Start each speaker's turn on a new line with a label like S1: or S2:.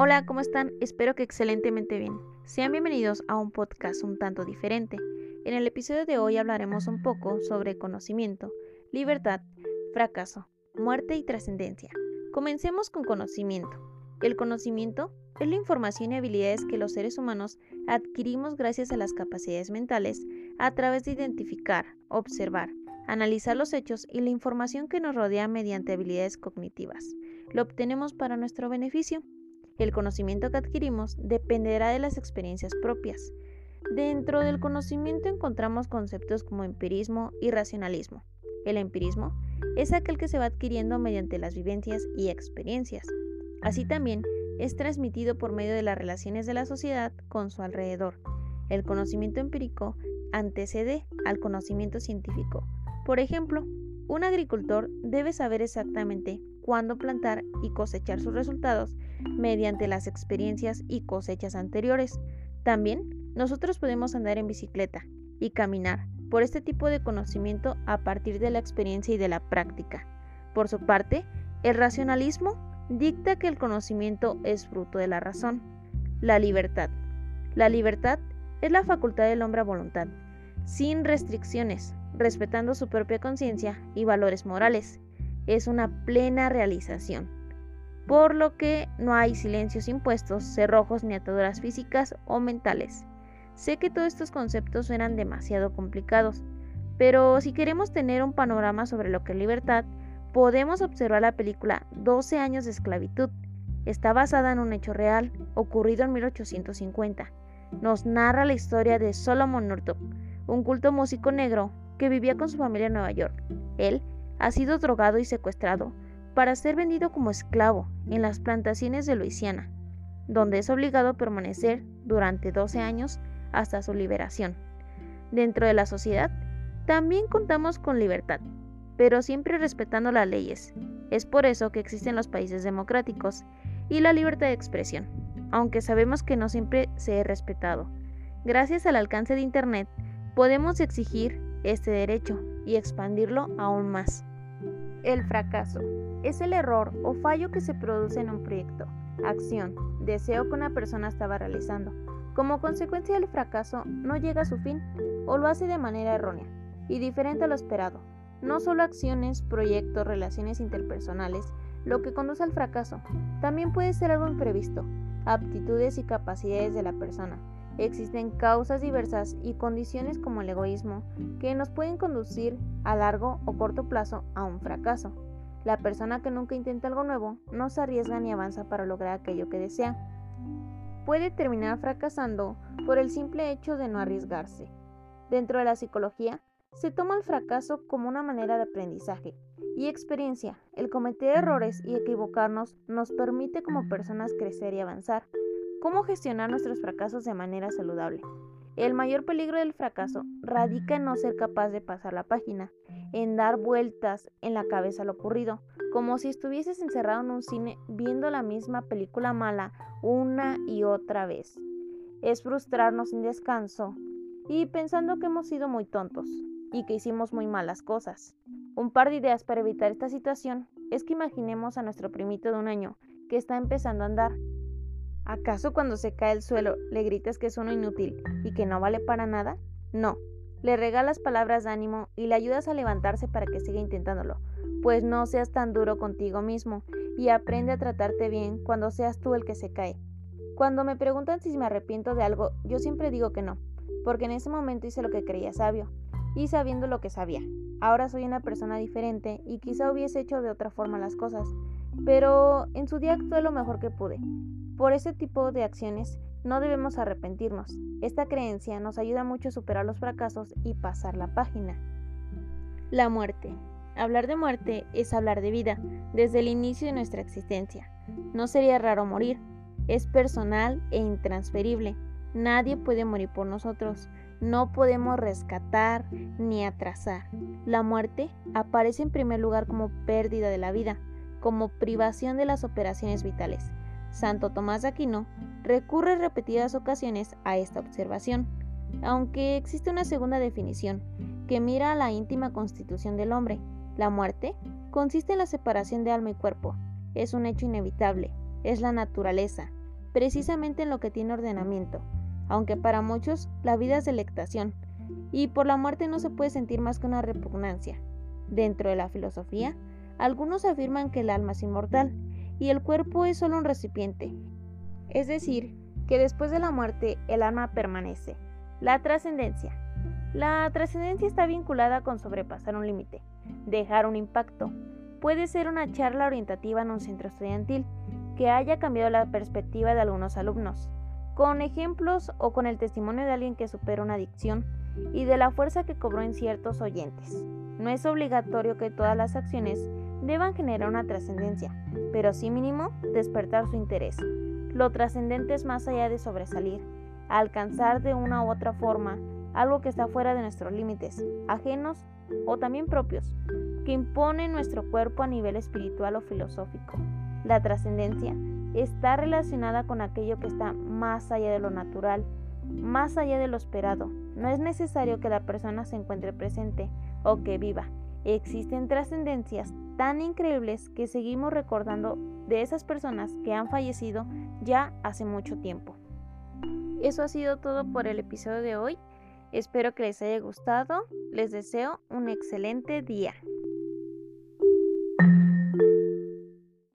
S1: Hola, ¿cómo están? Espero que excelentemente bien. Sean bienvenidos a un podcast un tanto diferente. En el episodio de hoy hablaremos un poco sobre conocimiento, libertad, fracaso, muerte y trascendencia. Comencemos con conocimiento. El conocimiento es la información y habilidades que los seres humanos adquirimos gracias a las capacidades mentales a través de identificar, observar, analizar los hechos y la información que nos rodea mediante habilidades cognitivas. Lo obtenemos para nuestro beneficio. El conocimiento que adquirimos dependerá de las experiencias propias. Dentro del conocimiento encontramos conceptos como empirismo y racionalismo. El empirismo es aquel que se va adquiriendo mediante las vivencias y experiencias. Así también es transmitido por medio de las relaciones de la sociedad con su alrededor. El conocimiento empírico antecede al conocimiento científico. Por ejemplo, un agricultor debe saber exactamente cuándo plantar y cosechar sus resultados mediante las experiencias y cosechas anteriores. También nosotros podemos andar en bicicleta y caminar por este tipo de conocimiento a partir de la experiencia y de la práctica. Por su parte, el racionalismo dicta que el conocimiento es fruto de la razón. La libertad. La libertad es la facultad del hombre a voluntad, sin restricciones, respetando su propia conciencia y valores morales. Es una plena realización por lo que no hay silencios impuestos, cerrojos ni ataduras físicas o mentales. Sé que todos estos conceptos suenan demasiado complicados, pero si queremos tener un panorama sobre lo que es libertad, podemos observar la película 12 años de esclavitud. Está basada en un hecho real, ocurrido en 1850. Nos narra la historia de Solomon Northup, un culto músico negro que vivía con su familia en Nueva York. Él ha sido drogado y secuestrado, para ser vendido como esclavo en las plantaciones de Luisiana, donde es obligado a permanecer durante 12 años hasta su liberación. Dentro de la sociedad, también contamos con libertad, pero siempre respetando las leyes. Es por eso que existen los países democráticos y la libertad de expresión, aunque sabemos que no siempre se ha respetado. Gracias al alcance de Internet, podemos exigir este derecho y expandirlo aún más. El fracaso es el error o fallo que se produce en un proyecto, acción, deseo que una persona estaba realizando. Como consecuencia del fracaso, no llega a su fin o lo hace de manera errónea y diferente a lo esperado. No solo acciones, proyectos, relaciones interpersonales, lo que conduce al fracaso, también puede ser algo imprevisto, aptitudes y capacidades de la persona. Existen causas diversas y condiciones como el egoísmo que nos pueden conducir a largo o corto plazo a un fracaso. La persona que nunca intenta algo nuevo no se arriesga ni avanza para lograr aquello que desea. Puede terminar fracasando por el simple hecho de no arriesgarse. Dentro de la psicología, se toma el fracaso como una manera de aprendizaje y experiencia. El cometer errores y equivocarnos nos permite como personas crecer y avanzar. ¿Cómo gestionar nuestros fracasos de manera saludable? El mayor peligro del fracaso radica en no ser capaz de pasar la página, en dar vueltas en la cabeza lo ocurrido, como si estuvieses encerrado en un cine viendo la misma película mala una y otra vez. Es frustrarnos sin descanso y pensando que hemos sido muy tontos y que hicimos muy malas cosas. Un par de ideas para evitar esta situación es que imaginemos a nuestro primito de un año que está empezando a andar ¿Acaso cuando se cae el suelo le gritas que es uno inútil y que no vale para nada? No. Le regalas palabras de ánimo y le ayudas a levantarse para que siga intentándolo. Pues no seas tan duro contigo mismo y aprende a tratarte bien cuando seas tú el que se cae. Cuando me preguntan si me arrepiento de algo, yo siempre digo que no, porque en ese momento hice lo que creía sabio y sabiendo lo que sabía. Ahora soy una persona diferente y quizá hubiese hecho de otra forma las cosas, pero en su día actué lo mejor que pude. Por ese tipo de acciones no debemos arrepentirnos. Esta creencia nos ayuda mucho a superar los fracasos y pasar la página. La muerte. Hablar de muerte es hablar de vida, desde el inicio de nuestra existencia. No sería raro morir. Es personal e intransferible. Nadie puede morir por nosotros. No podemos rescatar ni atrasar. La muerte aparece en primer lugar como pérdida de la vida, como privación de las operaciones vitales. Santo Tomás de Aquino recurre repetidas ocasiones a esta observación, aunque existe una segunda definición que mira a la íntima constitución del hombre. La muerte consiste en la separación de alma y cuerpo, es un hecho inevitable, es la naturaleza, precisamente en lo que tiene ordenamiento, aunque para muchos la vida es delectación, y por la muerte no se puede sentir más que una repugnancia. Dentro de la filosofía, algunos afirman que el alma es inmortal y el cuerpo es solo un recipiente, es decir, que después de la muerte el alma permanece. La trascendencia. La trascendencia está vinculada con sobrepasar un límite, dejar un impacto. Puede ser una charla orientativa en un centro estudiantil que haya cambiado la perspectiva de algunos alumnos, con ejemplos o con el testimonio de alguien que supera una adicción y de la fuerza que cobró en ciertos oyentes. No es obligatorio que todas las acciones deban generar una trascendencia, pero sí mínimo despertar su interés. Lo trascendente es más allá de sobresalir, alcanzar de una u otra forma algo que está fuera de nuestros límites, ajenos o también propios, que impone nuestro cuerpo a nivel espiritual o filosófico. La trascendencia está relacionada con aquello que está más allá de lo natural, más allá de lo esperado. No es necesario que la persona se encuentre presente o que viva. Existen trascendencias tan increíbles que seguimos recordando de esas personas que han fallecido ya hace mucho tiempo. Eso ha sido todo por el episodio de hoy. Espero que les haya gustado. Les deseo un excelente día.